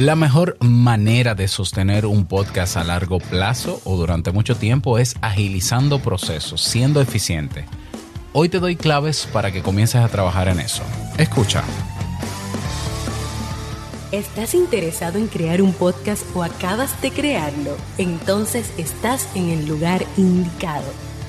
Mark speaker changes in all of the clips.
Speaker 1: La mejor manera de sostener un podcast a largo plazo o durante mucho tiempo es agilizando procesos, siendo eficiente. Hoy te doy claves para que comiences a trabajar en eso. Escucha.
Speaker 2: ¿Estás interesado en crear un podcast o acabas de crearlo? Entonces estás en el lugar indicado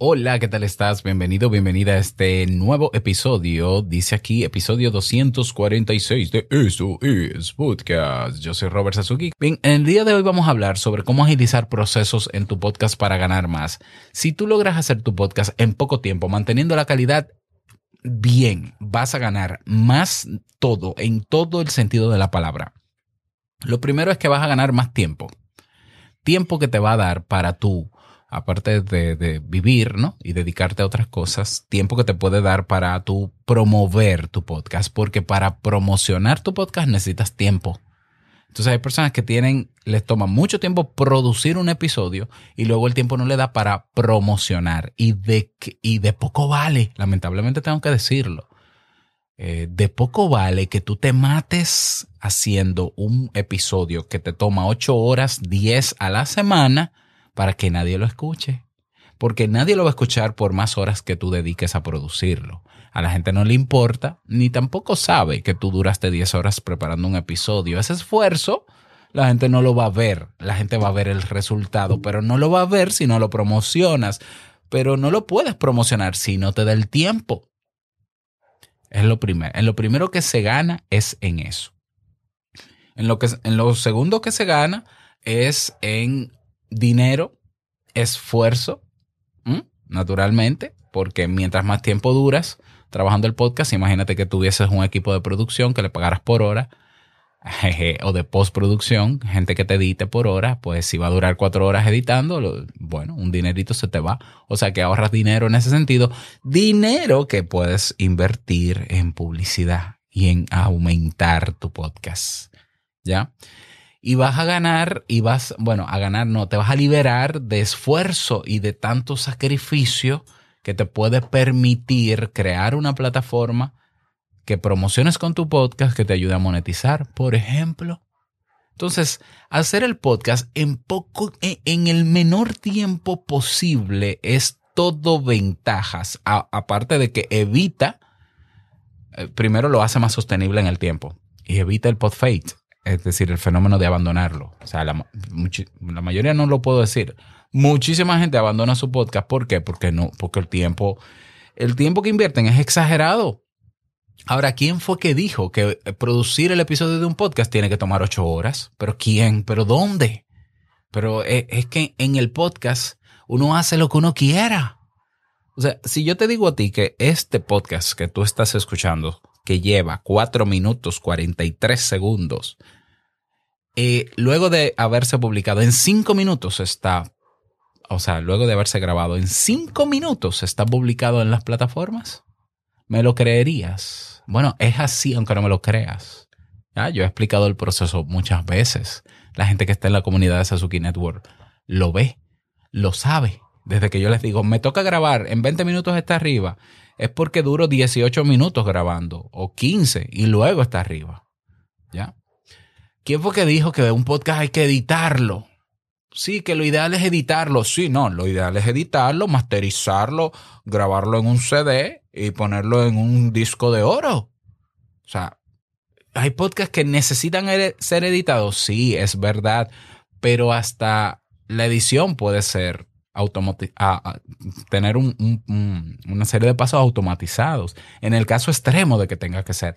Speaker 1: Hola, ¿qué tal estás? Bienvenido, bienvenida a este nuevo episodio. Dice aquí episodio 246 de Eso es Podcast. Yo soy Robert Sasuki. Bien, en el día de hoy vamos a hablar sobre cómo agilizar procesos en tu podcast para ganar más. Si tú logras hacer tu podcast en poco tiempo, manteniendo la calidad bien, vas a ganar más todo, en todo el sentido de la palabra. Lo primero es que vas a ganar más tiempo. Tiempo que te va a dar para tú aparte de, vivir, ¿no? Y dedicarte a otras cosas, tiempo que te puede dar para tú promover tu podcast, porque para promocionar tu podcast necesitas tiempo. Entonces hay personas que tienen, les toma mucho tiempo producir un episodio y luego el tiempo no le da para promocionar y de, y de poco vale, lamentablemente tengo que decirlo. Eh, de poco vale que tú te mates haciendo un episodio que te toma 8 horas, 10 a la semana, para que nadie lo escuche. Porque nadie lo va a escuchar por más horas que tú dediques a producirlo. A la gente no le importa, ni tampoco sabe que tú duraste 10 horas preparando un episodio. Ese esfuerzo, la gente no lo va a ver. La gente va a ver el resultado, pero no lo va a ver si no lo promocionas. Pero no lo puedes promocionar si no te da el tiempo. Es lo primero. En lo primero que se gana es en eso. En lo, que, en lo segundo que se gana es en dinero, esfuerzo, naturalmente, porque mientras más tiempo duras trabajando el podcast, imagínate que tuvieses un equipo de producción que le pagaras por hora o de postproducción, gente que te edite por hora, pues si va a durar cuatro horas editando, bueno, un dinerito se te va. O sea que ahorras dinero en ese sentido, dinero que puedes invertir en publicidad y en aumentar tu podcast. ¿Ya? Y vas a ganar y vas, bueno, a ganar no, te vas a liberar de esfuerzo y de tanto sacrificio que te puede permitir crear una plataforma que promociones con tu podcast que te ayude a monetizar, por ejemplo. Entonces, hacer el podcast en poco, en el menor tiempo posible es todo ventajas, aparte de que evita, eh, primero lo hace más sostenible en el tiempo y evita el pod fade es decir, el fenómeno de abandonarlo. O sea, la, mayoría no lo puedo decir. Muchísima gente abandona su podcast. ¿Por qué? Porque no, porque el tiempo, el tiempo que invierten es exagerado. Ahora, ¿quién fue que dijo que producir el episodio de un podcast tiene que tomar ocho horas? ¿Pero quién? ¿Pero dónde? Pero es, es que en el podcast uno hace lo que uno quiera. O sea, si yo te digo a ti que este podcast que tú estás escuchando, que lleva cuatro minutos 43 segundos, luego de haberse publicado en cinco minutos está, o sea, luego de haberse grabado en cinco minutos está publicado en las plataformas. ¿Me lo creerías? Bueno, es así, aunque no me lo creas. Yo he explicado el proceso muchas veces. La gente que está en la comunidad de Sasuki Network lo ve, lo sabe. Desde que yo les digo, me toca grabar, en 20 minutos está arriba, es porque duro 18 minutos grabando o 15 y luego está arriba. ¿Ya? ¿Quién fue que dijo que un podcast hay que editarlo? Sí, que lo ideal es editarlo. Sí, no, lo ideal es editarlo, masterizarlo, grabarlo en un CD y ponerlo en un disco de oro. O sea, ¿hay podcasts que necesitan ser editados? Sí, es verdad, pero hasta la edición puede ser tener una serie de pasos automatizados. En el caso extremo de que tenga que ser.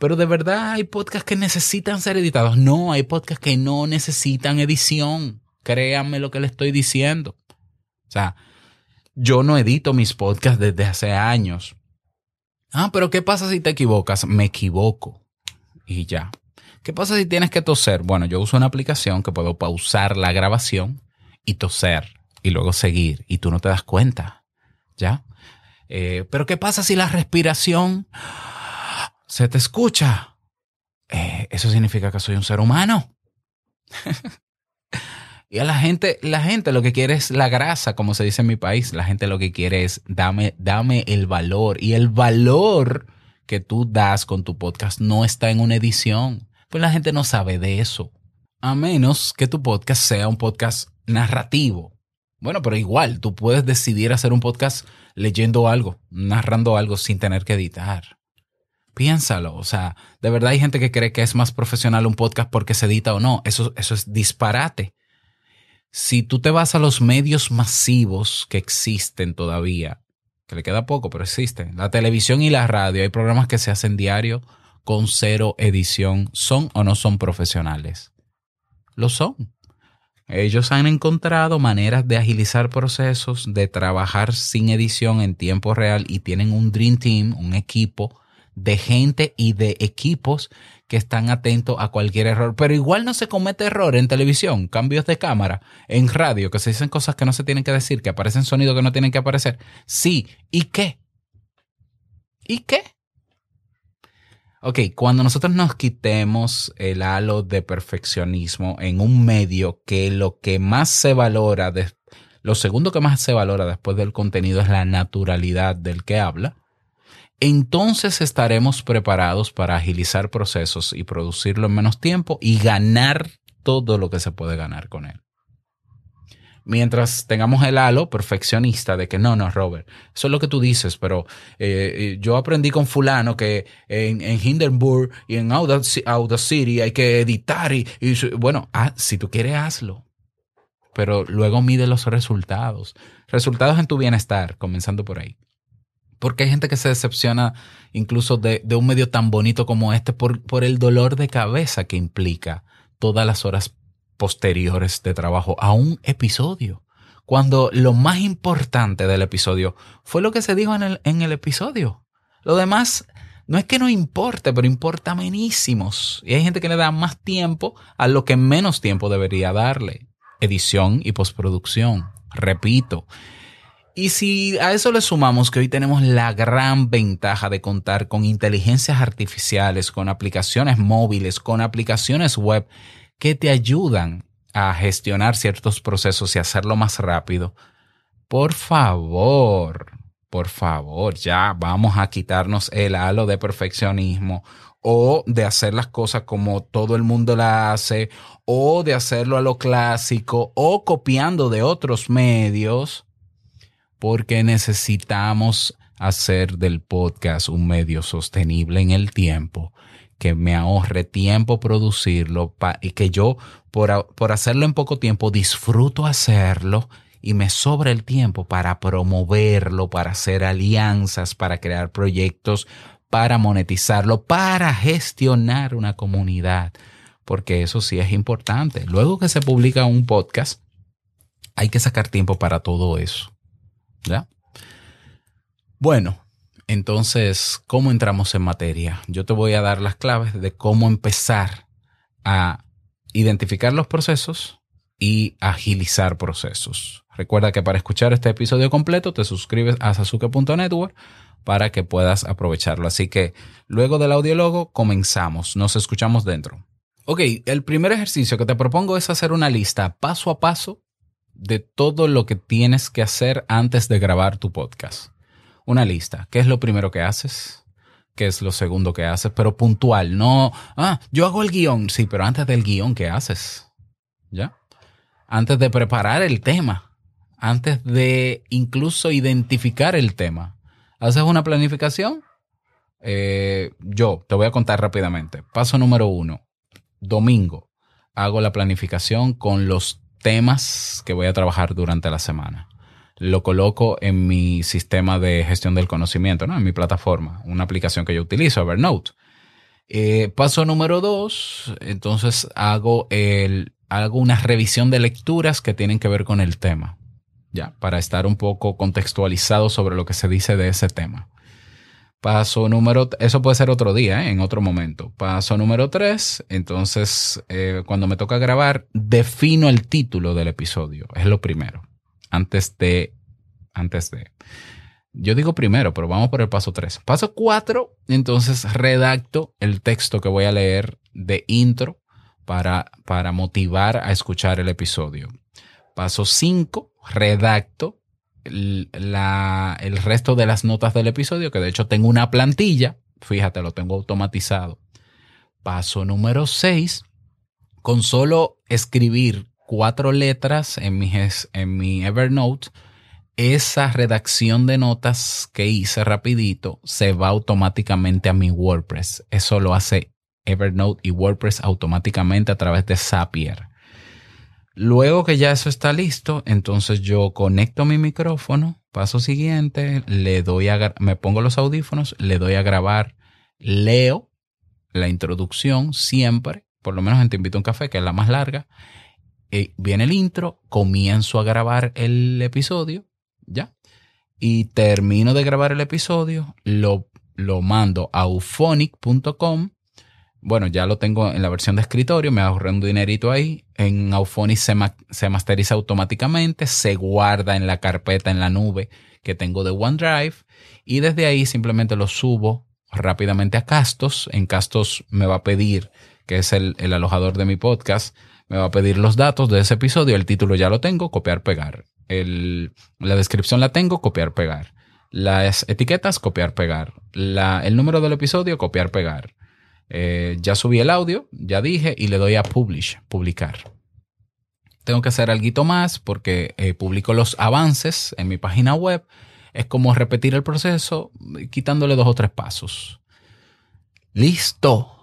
Speaker 1: Pero de verdad hay podcasts que necesitan ser editados. No, hay podcasts que no necesitan edición. Créanme lo que le estoy diciendo. O sea, yo no edito mis podcasts desde hace años. Ah, pero ¿qué pasa si te equivocas? Me equivoco. Y ya. ¿Qué pasa si tienes que toser? Bueno, yo uso una aplicación que puedo pausar la grabación y toser y luego seguir y tú no te das cuenta. ¿Ya? Eh, pero ¿qué pasa si la respiración se te escucha? Eh, eso significa que soy un ser humano. y a la gente, la gente lo que quiere es la grasa, como se dice en mi país. La gente lo que quiere es dame, dame el valor. Y el valor que tú das con tu podcast no está en una edición. Pues la gente no sabe de eso. A menos que tu podcast sea un podcast narrativo. Bueno, pero igual, tú puedes decidir hacer un podcast leyendo algo, narrando algo sin tener que editar. Piénsalo, o sea, de verdad hay gente que cree que es más profesional un podcast porque se edita o no. Eso, eso es disparate. Si tú te vas a los medios masivos que existen todavía, que le queda poco, pero existen, la televisión y la radio, hay programas que se hacen diario con cero edición, ¿son o no son profesionales? Lo son. Ellos han encontrado maneras de agilizar procesos, de trabajar sin edición en tiempo real y tienen un Dream Team, un equipo de gente y de equipos que están atentos a cualquier error. Pero igual no se comete error en televisión, cambios de cámara, en radio, que se dicen cosas que no se tienen que decir, que aparecen sonidos que no tienen que aparecer. Sí, ¿y qué? ¿Y qué? Ok, cuando nosotros nos quitemos el halo de perfeccionismo en un medio que lo que más se valora, lo segundo que más se valora después del contenido es la naturalidad del que habla, entonces estaremos preparados para agilizar procesos y producirlo en menos tiempo y ganar todo lo que se puede ganar con él mientras tengamos el halo perfeccionista de que no, no, Robert, eso es lo que tú dices, pero eh, eh, yo aprendí con fulano que en, Hindenburg y en Audacity hay que editar y, bueno, ah, si tú quieres, hazlo. Pero luego mide los resultados. Resultados en tu bienestar, comenzando por ahí. Porque hay gente que se decepciona incluso de, un medio tan bonito como este por, el dolor de cabeza que implica todas las horas posteriores de trabajo a un episodio. Cuando lo más importante del episodio fue lo que se dijo en el, en el episodio. Lo demás no es que no importe, pero importa menísimos. Y hay gente que le da más tiempo a lo que menos tiempo debería darle. Edición y postproducción. Repito. Y si a eso le sumamos que hoy tenemos la gran ventaja de contar con inteligencias artificiales, con aplicaciones móviles, con aplicaciones web que te ayudan a gestionar ciertos procesos y hacerlo más rápido, por favor, por favor, ya vamos a quitarnos el halo de perfeccionismo o de hacer las cosas como todo el mundo la hace o de hacerlo a lo clásico o copiando de otros medios porque necesitamos hacer del podcast un medio sostenible en el tiempo que me ahorre tiempo producirlo y que yo por, por hacerlo en poco tiempo disfruto hacerlo y me sobra el tiempo para promoverlo, para hacer alianzas, para crear proyectos, para monetizarlo, para gestionar una comunidad, porque eso sí es importante. Luego que se publica un podcast, hay que sacar tiempo para todo eso. ¿Ya? Bueno, entonces, ¿cómo entramos en materia? Yo te voy a dar las claves de cómo empezar a identificar los procesos y agilizar procesos. Recuerda que para escuchar este episodio completo te suscribes a sasuke.network para que puedas aprovecharlo. Así que luego del audiólogo comenzamos. Nos escuchamos dentro. Ok, el primer ejercicio que te propongo es hacer una lista paso a paso de todo lo que tienes que hacer antes de grabar tu podcast una lista. ¿Qué es lo primero que haces? ¿Qué es lo segundo que haces? Pero puntual, no, ah, yo hago el guion, sí, pero antes del guion, ¿qué haces? ¿Ya? Antes de preparar el tema, antes de incluso identificar el tema. ¿Haces una planificación? Eh, yo te voy a contar rápidamente. Paso número uno, domingo, hago la planificación con los temas que voy a trabajar durante la semana lo coloco en mi sistema de gestión del conocimiento, ¿no? en mi plataforma, una aplicación que yo utilizo, Evernote. Eh, paso número dos, entonces hago, el, hago una revisión de lecturas que tienen que ver con el tema, ya, para estar un poco contextualizado sobre lo que se dice de ese tema. Paso número, eso puede ser otro día, ¿eh? en otro momento. Paso número tres, entonces eh, cuando me toca grabar, defino el título del episodio. Es lo primero. Antes de, antes de. Yo digo primero, pero vamos por el paso tres. Paso cuatro, entonces redacto el texto que voy a leer de intro para, para motivar a escuchar el episodio. Paso cinco, redacto el resto de las notas del episodio, que de hecho tengo una plantilla, fíjate, lo tengo automatizado. Paso número 6, con solo escribir cuatro letras en mi, en mi Evernote, esa redacción de notas que hice rapidito se va automáticamente a mi WordPress. Eso lo hace Evernote y WordPress automáticamente a través de Zapier. Luego que ya eso está listo, entonces yo conecto mi micrófono, paso siguiente, le doy a, me pongo los audífonos, le doy a grabar, leo la introducción siempre, por lo menos en Te invito a un café, que es la más larga, y viene el intro, comienzo a grabar el episodio, ¿ya? Y termino de grabar el episodio, lo, lo mando a euphonic.com bueno, ya lo tengo en la versión de escritorio, me ahorré un dinerito ahí. En Auphonic se, se, masteriza automáticamente, se guarda en la carpeta en la nube que tengo de OneDrive y desde ahí simplemente lo subo rápidamente a Castos. En Castos me va a pedir, que es el, el alojador de mi podcast, me va a pedir los datos de ese episodio. El título ya lo tengo, copiar, pegar. El, la descripción la tengo, copiar, pegar. Las etiquetas, copiar, pegar. La, el número del episodio, copiar, pegar eh, ya subí el audio, ya dije, y le doy a publish, publicar. Tengo que hacer algo más porque eh, publico los avances en mi página web. Es como repetir el proceso quitándole dos o tres pasos. Listo.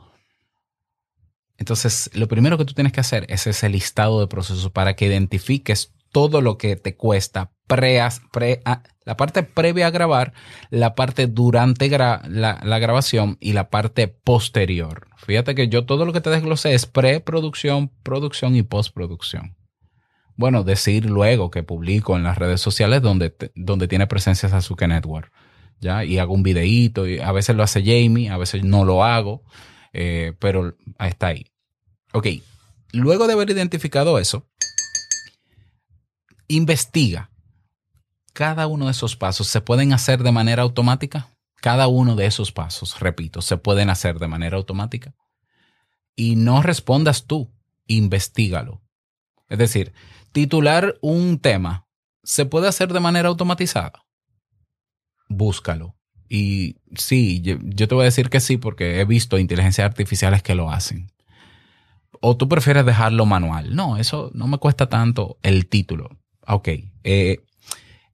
Speaker 1: Entonces, lo primero que tú tienes que hacer es ese listado de procesos para que identifiques todo lo que te cuesta pre, pre la parte previa a grabar, la parte durante la, la, grabación y la parte posterior. Fíjate que yo todo lo que te desglosé es preproducción, producción y postproducción. Bueno, decir luego que publico en las redes sociales donde, donde tiene presencia Sasuke Network. ¿ya? Y hago un videíto, y a veces lo hace Jamie, a veces no lo hago, eh, pero está ahí. Ok, luego de haber identificado eso, investiga. Cada uno de esos pasos se pueden hacer de manera automática. Cada uno de esos pasos, repito, se pueden hacer de manera automática. Y no respondas tú, investigalo. Es decir, titular un tema, ¿se puede hacer de manera automatizada? Búscalo. Y sí, yo, yo, te voy a decir que sí porque he visto inteligencias artificiales que lo hacen. O tú prefieres dejarlo manual. No, eso no me cuesta tanto el título. Ok. Eh,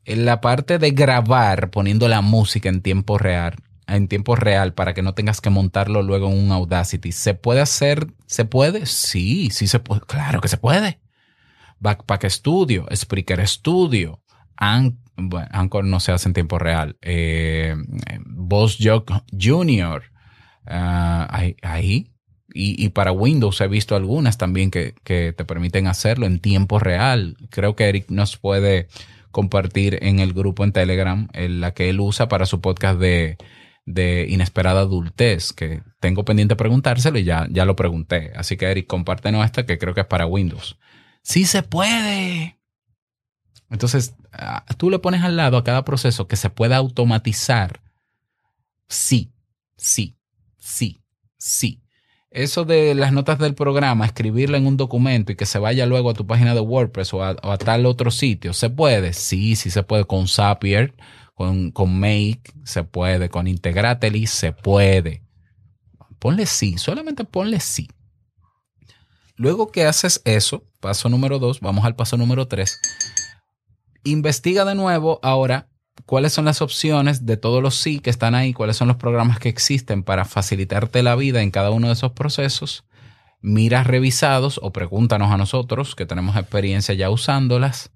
Speaker 1: en la parte de grabar poniendo la música en tiempo real, en tiempo real para que no tengas que montarlo luego en un Audacity, ¿se puede hacer? ¿Se puede? Sí, sí se puede. Claro que se puede. Backpack Studio, Spreaker Studio, Anchor no se hace en tiempo real. Eh, Boss Jock Junior, ah, ahí, y, para Windows he visto algunas también que, te permiten hacerlo en tiempo real. Creo que Eric nos puede compartir en el grupo en Telegram en la que él usa para su podcast de, Inesperada Adultez, que tengo pendiente preguntárselo y ya, ya lo pregunté. Así que Eric, compártenos esta que creo que es para Windows. Sí se puede. Entonces, tú le pones al lado a cada proceso que se pueda automatizar. Sí, sí, sí, sí. Eso de las notas del programa, escribirla en un documento y que se vaya luego a tu página de WordPress o a, tal otro sitio, ¿se puede? Sí, sí se puede con Zapier, con, con Make, se puede, con Integrately, se puede. Ponle sí, solamente ponle sí. Luego que haces eso, paso número dos, vamos al paso número tres. Investiga de nuevo ahora cuáles son las opciones de todos los sí que están ahí, cuáles son los programas que existen para facilitarte la vida en cada uno de esos procesos. Mira revisados o pregúntanos a nosotros que tenemos experiencia ya usándolas.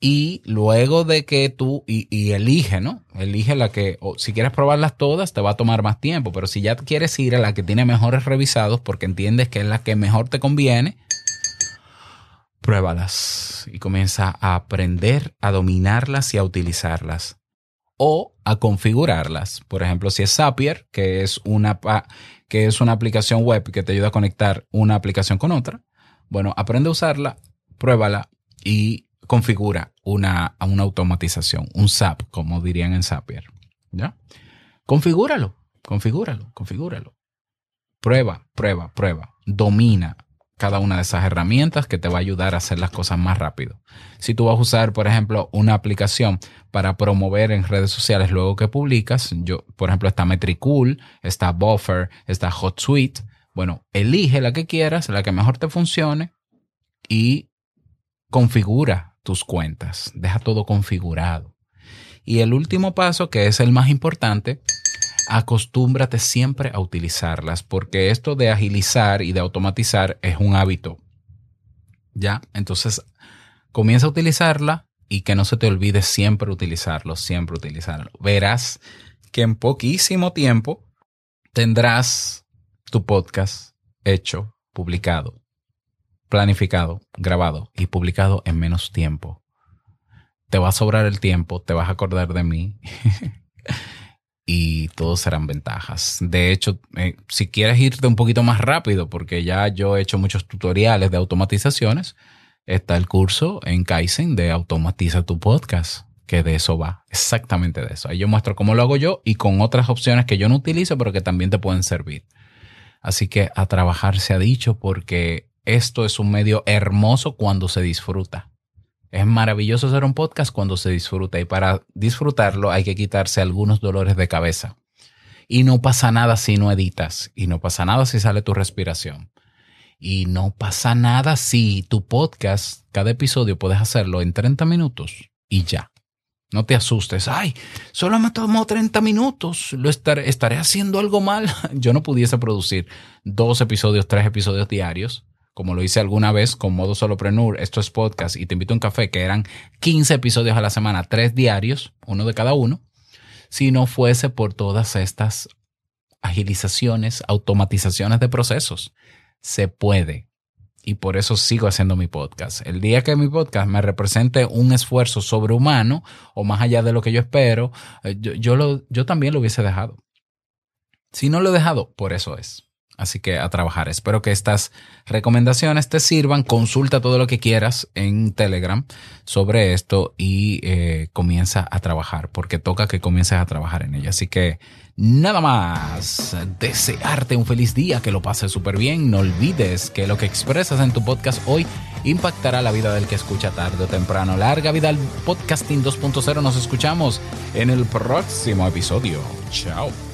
Speaker 1: Y luego de que tú, y, elige, ¿no? Elige la que, o si quieres probarlas todas, te va a tomar más tiempo, pero si ya quieres ir a la que tiene mejores revisados porque entiendes que es la que mejor te conviene, pruébalas y comienza a aprender a dominarlas y a utilizarlas. o a configurarlas. Por ejemplo, si es Zapier, que es una, que es una aplicación web que te ayuda a conectar una aplicación con otra, bueno, aprende a usarla, pruébala y configura una, una automatización, un SAP, como dirían en Zapier. ¿Ya? Configúralo, configúralo, configúralo. Prueba, prueba, prueba. Domina cada una de esas herramientas que te va a ayudar a hacer las cosas más rápido. Si tú vas a usar, por ejemplo, una aplicación para promover en redes sociales luego que publicas, yo, por ejemplo, está Metricool, está Buffer, está HotSuite. Bueno, elige la que quieras, la que mejor te funcione y configura tus cuentas. Deja todo configurado. Y el último paso, que es el más importante, acostúmbrate siempre a utilizarlas, porque esto de agilizar y de automatizar es un hábito. ¿Ya? Entonces, comienza a utilizarla y que no se te olvide siempre utilizarlo, siempre utilizarlo. Verás que en poquísimo tiempo tendrás tu podcast hecho, publicado, planificado, grabado y publicado en menos tiempo. Te va a sobrar el tiempo, te vas a acordar de mí y todos serán ventajas. De hecho, eh, si quieres irte un poquito más rápido, porque ya yo he hecho muchos tutoriales de automatizaciones, está el curso en Kaizen de Automatiza tu podcast, que de eso va, exactamente de eso. Ahí yo muestro cómo lo hago yo y con otras opciones que yo no utilizo, pero que también te pueden servir. Así que a trabajar se ha dicho porque esto es un medio hermoso cuando se disfruta. Es maravilloso hacer un podcast cuando se disfruta y para disfrutarlo hay que quitarse algunos dolores de cabeza. Y no pasa nada si no editas y no pasa nada si sale tu respiración. Y no pasa nada si tu podcast, cada episodio puedes hacerlo en 30 minutos y ya. No te asustes. Ay, solo me tomó 30 minutos. Lo estaré, estaré haciendo algo mal. Yo no pudiese producir dos episodios, tres episodios diarios como lo hice alguna vez con Modo Solopreneur, esto es podcast y te invito a un café, que eran 15 episodios a la semana, tres diarios, uno de cada uno, si no fuese por todas estas agilizaciones, automatizaciones de procesos. Se puede. Y por eso sigo haciendo mi podcast. El día que mi podcast me represente un esfuerzo sobrehumano o más allá de lo que yo espero, eh, yo, yo, lo, yo también lo hubiese dejado. Si no lo he dejado, por eso es. Así que a trabajar. Espero que estas recomendaciones te sirvan. Consulta todo lo que quieras en Telegram sobre esto y eh, comienza a trabajar, porque toca que comiences a trabajar en ella. Así que nada más. Desearte un feliz día, que lo pases súper bien. No olvides que lo que expresas en tu podcast hoy impactará la vida del que escucha tarde o temprano. Larga vida al podcasting 2.0. Nos escuchamos en el próximo episodio. Chao.